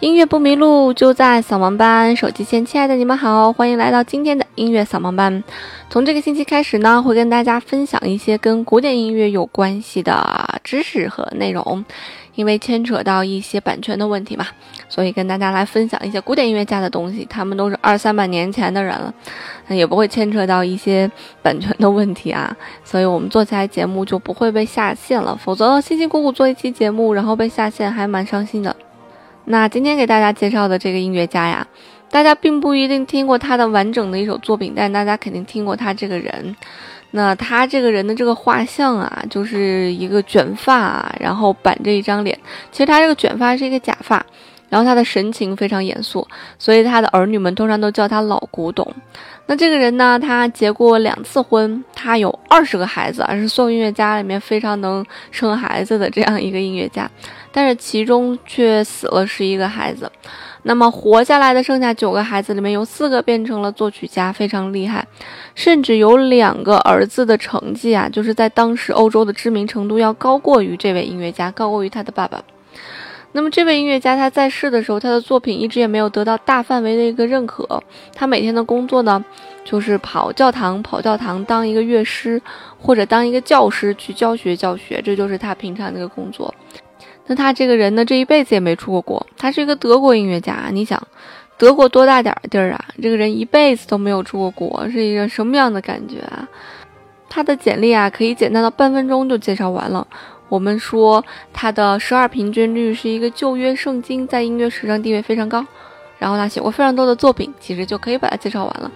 音乐不迷路，就在扫盲班。手机前，亲爱的你们好，欢迎来到今天的音乐扫盲班。从这个星期开始呢，会跟大家分享一些跟古典音乐有关系的知识和内容。因为牵扯到一些版权的问题嘛，所以跟大家来分享一些古典音乐家的东西。他们都是二三百年前的人了，也不会牵扯到一些版权的问题啊。所以我们做起来节目就不会被下线了。否则辛辛苦苦做一期节目，然后被下线，还蛮伤心的。那今天给大家介绍的这个音乐家呀，大家并不一定听过他的完整的一首作品，但大家肯定听过他这个人。那他这个人的这个画像啊，就是一个卷发，然后板着一张脸。其实他这个卷发是一个假发，然后他的神情非常严肃，所以他的儿女们通常都叫他老古董。那这个人呢，他结过两次婚，他有二十个孩子，是所有音乐家里面非常能生孩子的这样一个音乐家。但是其中却死了十一个孩子，那么活下来的剩下九个孩子里面有四个变成了作曲家，非常厉害，甚至有两个儿子的成绩啊，就是在当时欧洲的知名程度要高过于这位音乐家，高过于他的爸爸。那么这位音乐家他在世的时候，他的作品一直也没有得到大范围的一个认可。他每天的工作呢，就是跑教堂，跑教堂当一个乐师，或者当一个教师去教学教学，这就是他平常的一个工作。那他这个人呢，这一辈子也没出过国。他是一个德国音乐家，你想，德国多大点儿地儿啊？这个人一辈子都没有出过国，是一个什么样的感觉啊？他的简历啊，可以简单到半分钟就介绍完了。我们说他的十二平均律是一个旧约圣经，在音乐史上地位非常高。然后他写过非常多的作品，其实就可以把它介绍完了。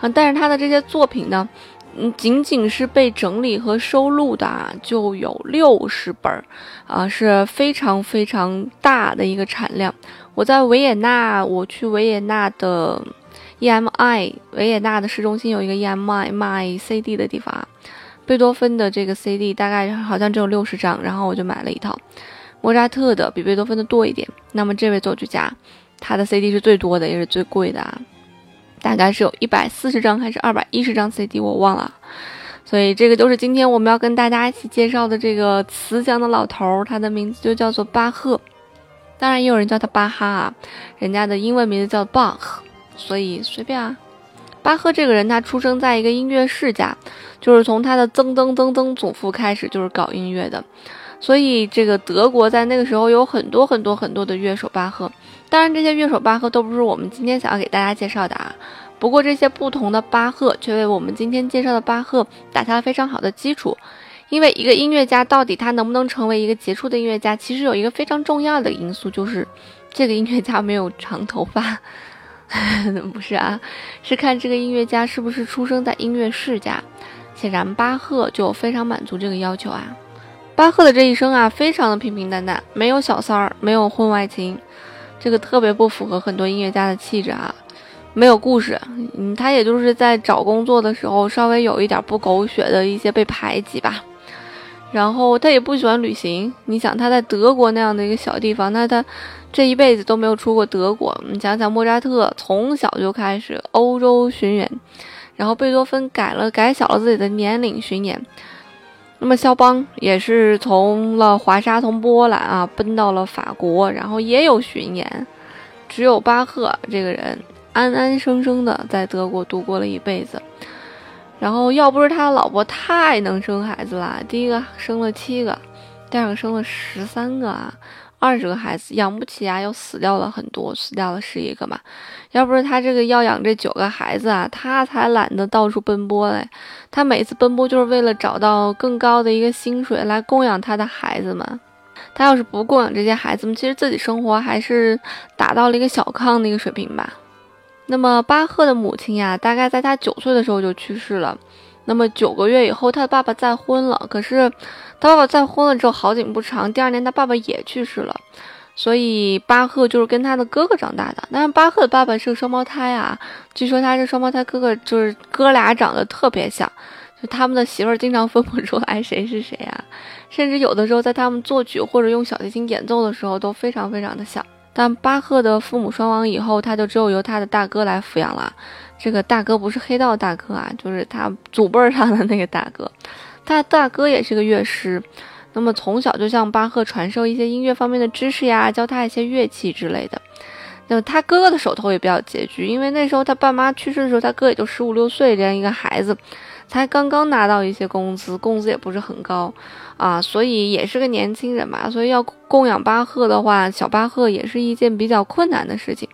啊，但是他的这些作品呢？嗯，仅仅是被整理和收录的啊，就有六十本儿，啊，是非常非常大的一个产量。我在维也纳，我去维也纳的 EMI，维也纳的市中心有一个 EMI 卖 CD 的地方啊，贝多芬的这个 CD 大概好像只有六十张，然后我就买了一套。莫扎特的比贝多芬的多一点。那么这位作曲家，他的 CD 是最多的，也是最贵的啊。大概是有一百四十张还是二百一十张 CD，我忘了。所以这个就是今天我们要跟大家一起介绍的这个慈祥的老头儿，他的名字就叫做巴赫。当然也有人叫他巴哈啊，人家的英文名字叫 Bach，所以随便啊。巴赫这个人，他出生在一个音乐世家，就是从他的曾曾曾曾祖父开始就是搞音乐的。所以这个德国在那个时候有很多很多很多的乐手巴赫。当然，这些乐手巴赫都不是我们今天想要给大家介绍的啊。不过，这些不同的巴赫却为我们今天介绍的巴赫打下了非常好的基础。因为一个音乐家到底他能不能成为一个杰出的音乐家，其实有一个非常重要的因素，就是这个音乐家没有长头发。不是啊，是看这个音乐家是不是出生在音乐世家。显然，巴赫就非常满足这个要求啊。巴赫的这一生啊，非常的平平淡淡，没有小三儿，没有婚外情。这个特别不符合很多音乐家的气质啊，没有故事，嗯，他也就是在找工作的时候稍微有一点不狗血的一些被排挤吧，然后他也不喜欢旅行，你想他在德国那样的一个小地方，那他这一辈子都没有出过德国，你想想莫扎特从小就开始欧洲巡演，然后贝多芬改了改小了自己的年龄巡演。那么肖邦也是从了华沙，从波兰啊奔到了法国，然后也有巡演。只有巴赫这个人安安生生的在德国度过了一辈子。然后要不是他老婆太能生孩子了，第一个生了七个，第二个生了十三个啊。二十个孩子养不起啊，又死掉了很多，死掉了十一个嘛。要不是他这个要养这九个孩子啊，他才懒得到处奔波嘞。他每次奔波就是为了找到更高的一个薪水来供养他的孩子们。他要是不供养这些孩子们，其实自己生活还是达到了一个小康的一个水平吧。那么巴赫的母亲呀，大概在他九岁的时候就去世了。那么九个月以后，他的爸爸再婚了。可是，他爸爸再婚了之后，好景不长，第二年他爸爸也去世了。所以巴赫就是跟他的哥哥长大的。但是巴赫的爸爸是个双胞胎啊，据说他这双胞胎哥哥就是哥俩长得特别像，就他们的媳妇儿经常分不出来谁是谁啊，甚至有的时候在他们作曲或者用小提琴演奏的时候都非常非常的像。但巴赫的父母双亡以后，他就只有由他的大哥来抚养了。这个大哥不是黑道大哥啊，就是他祖辈上的那个大哥。他大哥也是个乐师，那么从小就向巴赫传授一些音乐方面的知识呀，教他一些乐器之类的。那么他哥哥的手头也比较拮据，因为那时候他爸妈去世的时候，他哥也就十五六岁这样一个孩子，才刚刚拿到一些工资，工资也不是很高啊，所以也是个年轻人嘛，所以要供养巴赫的话，小巴赫也是一件比较困难的事情。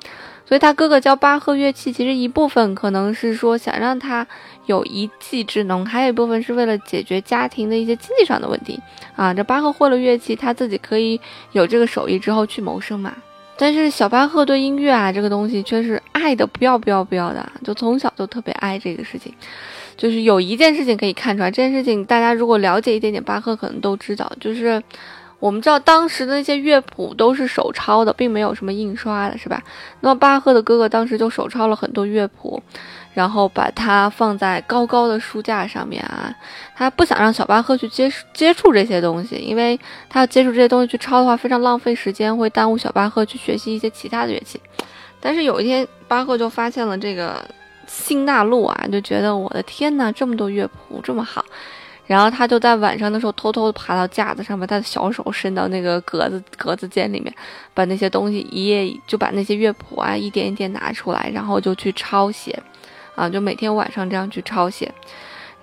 所以他哥哥教巴赫乐器，其实一部分可能是说想让他有一技之能，还有一部分是为了解决家庭的一些经济上的问题啊。这巴赫会了乐器，他自己可以有这个手艺之后去谋生嘛。但是小巴赫对音乐啊这个东西却是爱的不要不要不要的，就从小就特别爱这个事情。就是有一件事情可以看出来，这件事情大家如果了解一点点巴赫，可能都知道，就是我们知道当时的那些乐谱都是手抄的，并没有什么印刷的，是吧？那么巴赫的哥哥当时就手抄了很多乐谱。然后把它放在高高的书架上面啊，他不想让小巴赫去接接触这些东西，因为他要接触这些东西去抄的话，非常浪费时间，会耽误小巴赫去学习一些其他的乐器。但是有一天，巴赫就发现了这个新大陆啊，就觉得我的天呐，这么多乐谱这么好，然后他就在晚上的时候偷偷爬到架子上，把他的小手伸到那个格子格子间里面，把那些东西一页就把那些乐谱啊一点一点拿出来，然后就去抄写。啊，就每天晚上这样去抄写，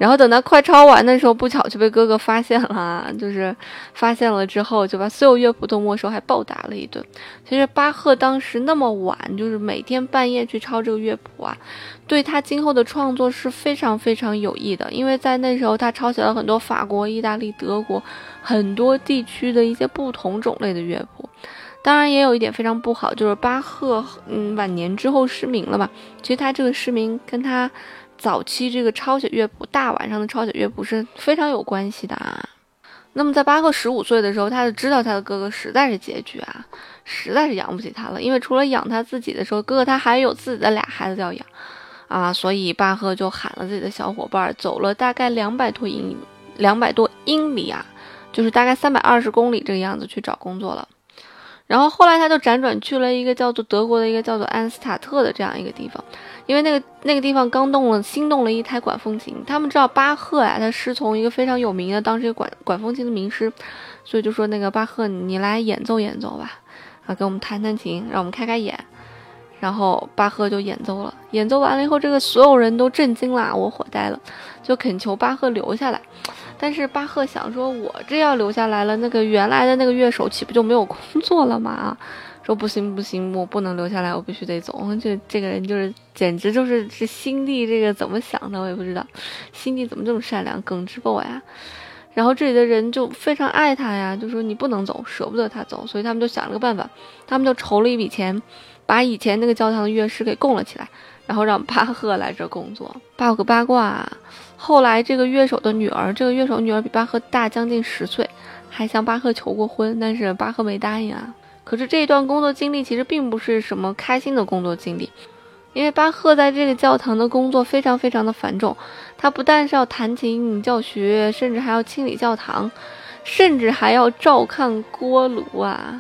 然后等他快抄完的时候，不巧就被哥哥发现了。就是发现了之后，就把所有乐谱都没收，还暴打了一顿。其实巴赫当时那么晚，就是每天半夜去抄这个乐谱啊，对他今后的创作是非常非常有益的。因为在那时候，他抄写了很多法国、意大利、德国很多地区的一些不同种类的乐谱。当然也有一点非常不好，就是巴赫嗯晚年之后失明了嘛。其实他这个失明跟他早期这个抄写乐谱大晚上的抄写乐谱是非常有关系的啊。那么在巴赫十五岁的时候，他就知道他的哥哥实在是拮据啊，实在是养不起他了。因为除了养他自己的时候，哥哥他还有自己的俩孩子要养啊，所以巴赫就喊了自己的小伙伴，走了大概两百多英，两百多英里啊，就是大概三百二十公里这个样子去找工作了。然后后来他就辗转去了一个叫做德国的一个叫做安斯塔特的这样一个地方，因为那个那个地方刚动了新动了一台管风琴，他们知道巴赫呀，他师从一个非常有名的当时管管风琴的名师，所以就说那个巴赫你来演奏演奏吧，啊，给我们弹弹琴，让我们开开眼。然后巴赫就演奏了，演奏完了以后，这个所有人都震惊了，我火呆了，就恳求巴赫留下来。但是巴赫想说，我这要留下来了，那个原来的那个乐手岂不就没有工作了吗？说不行不行，我不能留下来，我必须得走。这这个人就是简直就是是心地这个怎么想的，我也不知道，心地怎么这么善良，耿直不呀？然后这里的人就非常爱他呀，就说你不能走，舍不得他走，所以他们就想了个办法，他们就筹了一笔钱，把以前那个教堂的乐师给供了起来，然后让巴赫来这工作。报个八卦。后来，这个乐手的女儿，这个乐手女儿比巴赫大将近十岁，还向巴赫求过婚，但是巴赫没答应啊。可是这一段工作经历其实并不是什么开心的工作经历，因为巴赫在这个教堂的工作非常非常的繁重，他不但是要弹琴教学，甚至还要清理教堂，甚至还要照看锅炉啊。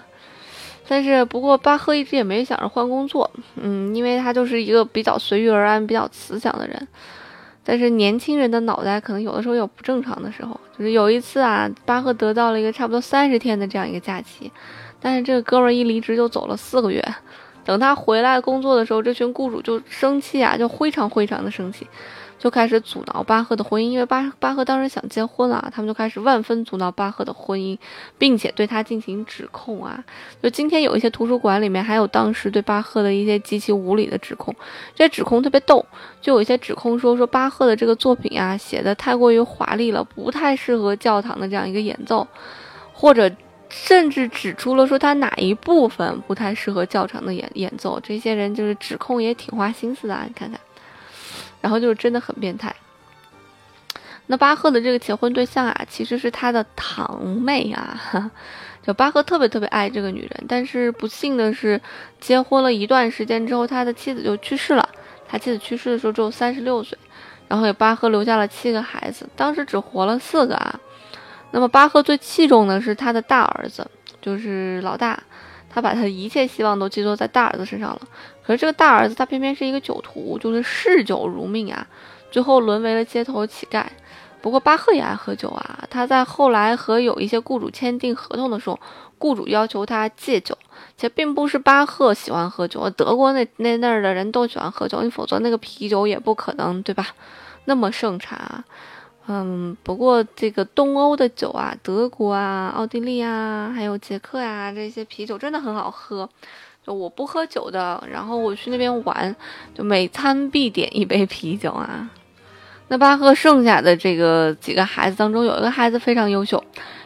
但是不过巴赫一直也没想着换工作，嗯，因为他就是一个比较随遇而安、比较慈祥的人。但是年轻人的脑袋可能有的时候有不正常的时候，就是有一次啊，巴赫得到了一个差不多三十天的这样一个假期，但是这个哥们儿一离职就走了四个月，等他回来工作的时候，这群雇主就生气啊，就非常非常的生气。就开始阻挠巴赫的婚姻，因为巴巴赫当时想结婚了，他们就开始万分阻挠巴赫的婚姻，并且对他进行指控啊。就今天有一些图书馆里面还有当时对巴赫的一些极其无理的指控，这些指控特别逗，就有一些指控说说巴赫的这个作品啊写的太过于华丽了，不太适合教堂的这样一个演奏，或者甚至指出了说他哪一部分不太适合教堂的演演奏。这些人就是指控也挺花心思的啊，你看看。然后就是真的很变态。那巴赫的这个结婚对象啊，其实是他的堂妹啊。就巴赫特别特别爱这个女人，但是不幸的是，结婚了一段时间之后，他的妻子就去世了。他妻子去世的时候只有三十六岁，然后给巴赫留下了七个孩子，当时只活了四个啊。那么巴赫最器重的是他的大儿子，就是老大。他把他的一切希望都寄托在大儿子身上了，可是这个大儿子他偏偏是一个酒徒，就是嗜酒如命啊，最后沦为了街头乞丐，不过巴赫也爱喝酒啊，他在后来和有一些雇主签订合同的时候，雇主要求他戒酒，且并不是巴赫喜欢喝酒，德国那那那儿的人都喜欢喝酒，你否则那个啤酒也不可能，对吧？那么盛产啊。嗯，不过这个东欧的酒啊，德国啊、奥地利啊，还有捷克呀，这些啤酒真的很好喝。就我不喝酒的，然后我去那边玩，就每餐必点一杯啤酒啊。那巴赫剩下的这个几个孩子当中，有一个孩子非常优秀，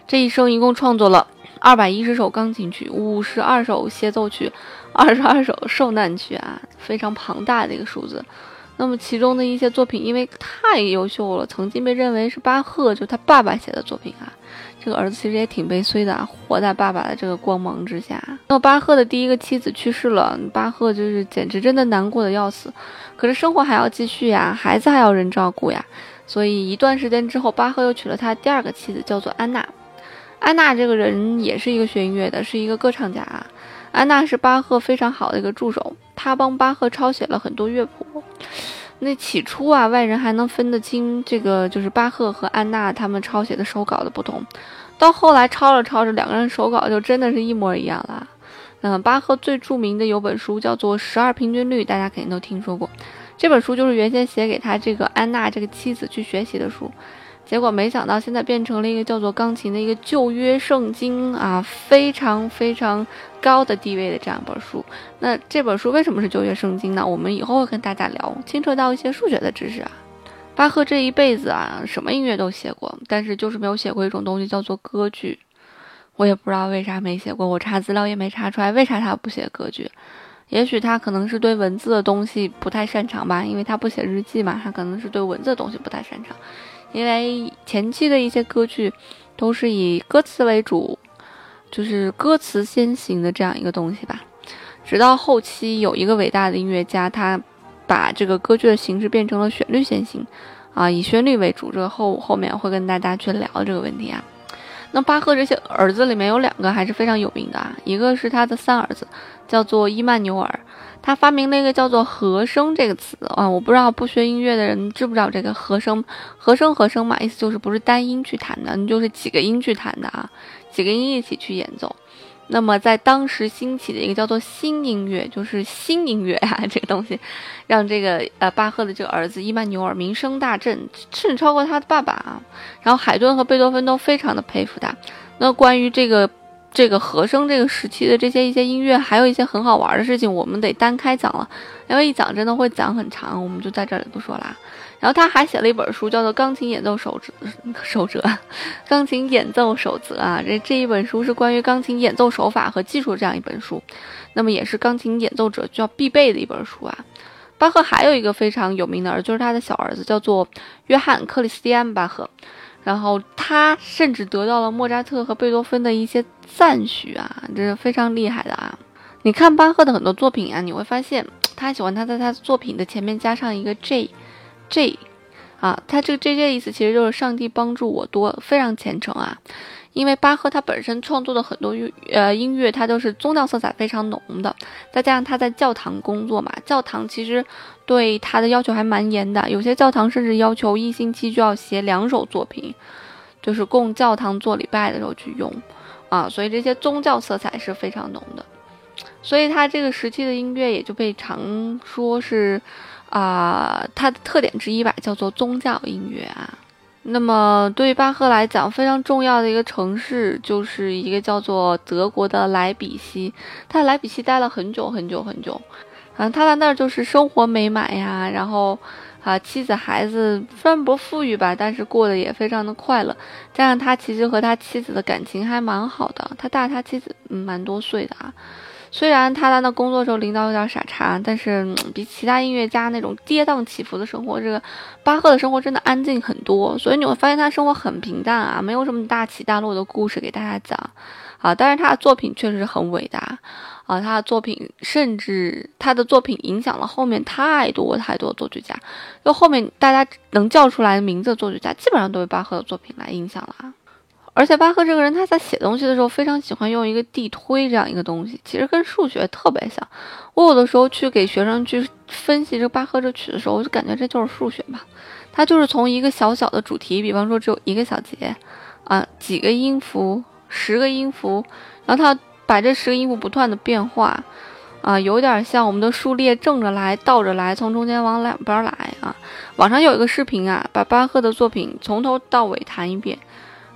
这一生一共创作了二百一十首钢琴曲、五十二首协奏曲、二十二首受难曲啊，非常庞大的一个数字。那么其中的一些作品，因为太优秀了，曾经被认为是巴赫就他爸爸写的作品啊。这个儿子其实也挺悲催的啊，活在爸爸的这个光芒之下。那么巴赫的第一个妻子去世了，巴赫就是简直真的难过的要死。可是生活还要继续呀，孩子还要人照顾呀。所以一段时间之后，巴赫又娶了他第二个妻子，叫做安娜。安娜这个人也是一个学音乐的，是一个歌唱家啊。安娜是巴赫非常好的一个助手，她帮巴赫抄写了很多乐谱。那起初啊，外人还能分得清这个就是巴赫和安娜他们抄写的手稿的不同。到后来抄着抄着，两个人手稿就真的是一模一样了。嗯，巴赫最著名的有本书叫做《十二平均律》，大家肯定都听说过。这本书就是原先写给他这个安娜这个妻子去学习的书。结果没想到，现在变成了一个叫做钢琴的一个旧约圣经啊，非常非常高的地位的这样一本书。那这本书为什么是旧约圣经呢？我们以后会跟大家聊，牵扯到一些数学的知识啊。巴赫这一辈子啊，什么音乐都写过，但是就是没有写过一种东西叫做歌剧。我也不知道为啥没写过，我查资料也没查出来为啥他不写歌剧。也许他可能是对文字的东西不太擅长吧，因为他不写日记嘛，他可能是对文字的东西不太擅长。因为前期的一些歌剧都是以歌词为主，就是歌词先行的这样一个东西吧。直到后期有一个伟大的音乐家，他把这个歌剧的形式变成了旋律先行，啊，以旋律为主。这个后后面会跟大家去聊这个问题啊。那巴赫这些儿子里面有两个还是非常有名的啊，一个是他的三儿子，叫做伊曼纽尔。他发明了一个叫做和声这个词啊，我不知道不学音乐的人知不知道这个和声，和声和声嘛，意思就是不是单音去弹的，你就是几个音去弹的啊，几个音一起去演奏。那么在当时兴起的一个叫做新音乐，就是新音乐啊，这个东西，让这个呃巴赫的这个儿子伊曼纽尔名声大振，甚至超过他的爸爸啊。然后海顿和贝多芬都非常的佩服他。那关于这个。这个和声这个时期的这些一些音乐，还有一些很好玩的事情，我们得单开讲了，因为一讲真的会讲很长，我们就在这里不说啦。然后他还写了一本书，叫做《钢琴演奏守则》，守则，钢琴演奏守则啊，这这一本书是关于钢琴演奏手法和技术这样一本书，那么也是钢琴演奏者就要必备的一本书啊。巴赫还有一个非常有名的儿子，就是他的小儿子，叫做约翰·克里斯蒂安·巴赫。然后他甚至得到了莫扎特和贝多芬的一些赞许啊，这是非常厉害的啊！你看巴赫的很多作品啊，你会发现他喜欢他在他作品的前面加上一个 J J，啊，他这个 J J 的意思其实就是上帝帮助我多，非常虔诚啊。因为巴赫他本身创作的很多乐呃音乐，他都是宗教色彩非常浓的，再加上他在教堂工作嘛，教堂其实对他的要求还蛮严的，有些教堂甚至要求一星期就要写两首作品，就是供教堂做礼拜的时候去用，啊，所以这些宗教色彩是非常浓的，所以他这个时期的音乐也就被常说是，啊，它的特点之一吧，叫做宗教音乐啊。那么，对于巴赫来讲，非常重要的一个城市就是一个叫做德国的莱比锡。他在莱比锡待了很久很久很久，啊，他在那儿就是生活美满呀，然后啊，妻子孩子虽然不富裕吧，但是过得也非常的快乐。加上他其实和他妻子的感情还蛮好的，他大他妻子嗯蛮多岁的啊。虽然他在那工作时候领导有点傻叉，但是比其他音乐家那种跌宕起伏的生活，这个巴赫的生活真的安静很多。所以你会发现他生活很平淡啊，没有什么大起大落的故事给大家讲啊。但是他的作品确实很伟大啊，他的作品甚至他的作品影响了后面太多太多作曲家，就后面大家能叫出来的名字的作曲家，基本上都被巴赫的作品来影响了啊。而且巴赫这个人，他在写东西的时候非常喜欢用一个递推这样一个东西，其实跟数学特别像。我有的时候去给学生去分析这个巴赫这曲的时候，我就感觉这就是数学嘛。它就是从一个小小的主题，比方说只有一个小节，啊，几个音符，十个音符，然后它把这十个音符不断的变化，啊，有点像我们的数列正着来，倒着来，从中间往两边来啊。网上有一个视频啊，把巴赫的作品从头到尾弹一遍。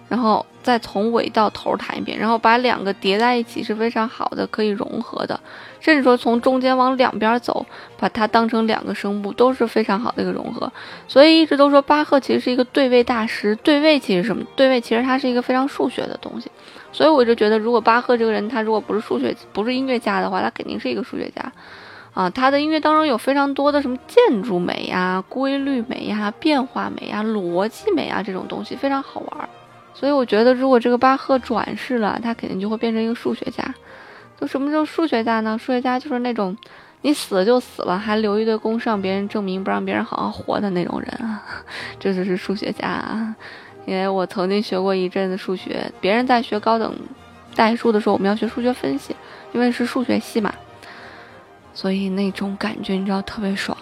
然后再从尾到头弹一遍，然后把两个叠在一起是非常好的，可以融合的，甚至说从中间往两边走，把它当成两个声部都是非常好的一个融合。所以一直都说巴赫其实是一个对位大师。对位其实什么？对位其实它是一个非常数学的东西。所以我就觉得，如果巴赫这个人他如果不是数学不是音乐家的话，他肯定是一个数学家啊。他的音乐当中有非常多的什么建筑美呀、规律美呀、变化美呀、逻辑美啊这种东西非常好玩。所以我觉得，如果这个巴赫转世了，他肯定就会变成一个数学家。就什么叫数学家呢？数学家就是那种你死了就死了，还留一堆公式让别人证明，不让别人好好活的那种人啊，这就是数学家。啊。因为我曾经学过一阵子数学，别人在学高等代数的时候，我们要学数学分析，因为是数学系嘛，所以那种感觉你知道特别爽。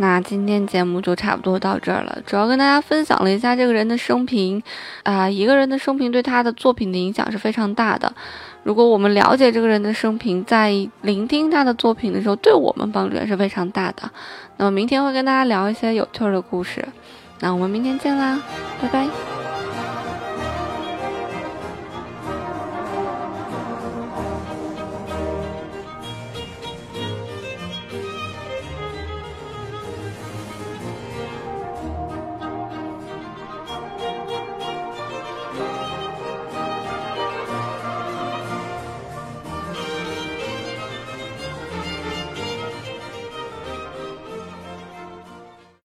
那今天节目就差不多到这儿了，主要跟大家分享了一下这个人的生平，啊，一个人的生平对他的作品的影响是非常大的。如果我们了解这个人的生平，在聆听他的作品的时候，对我们帮助也是非常大的。那么明天会跟大家聊一些有趣的故事，那我们明天见啦，拜拜。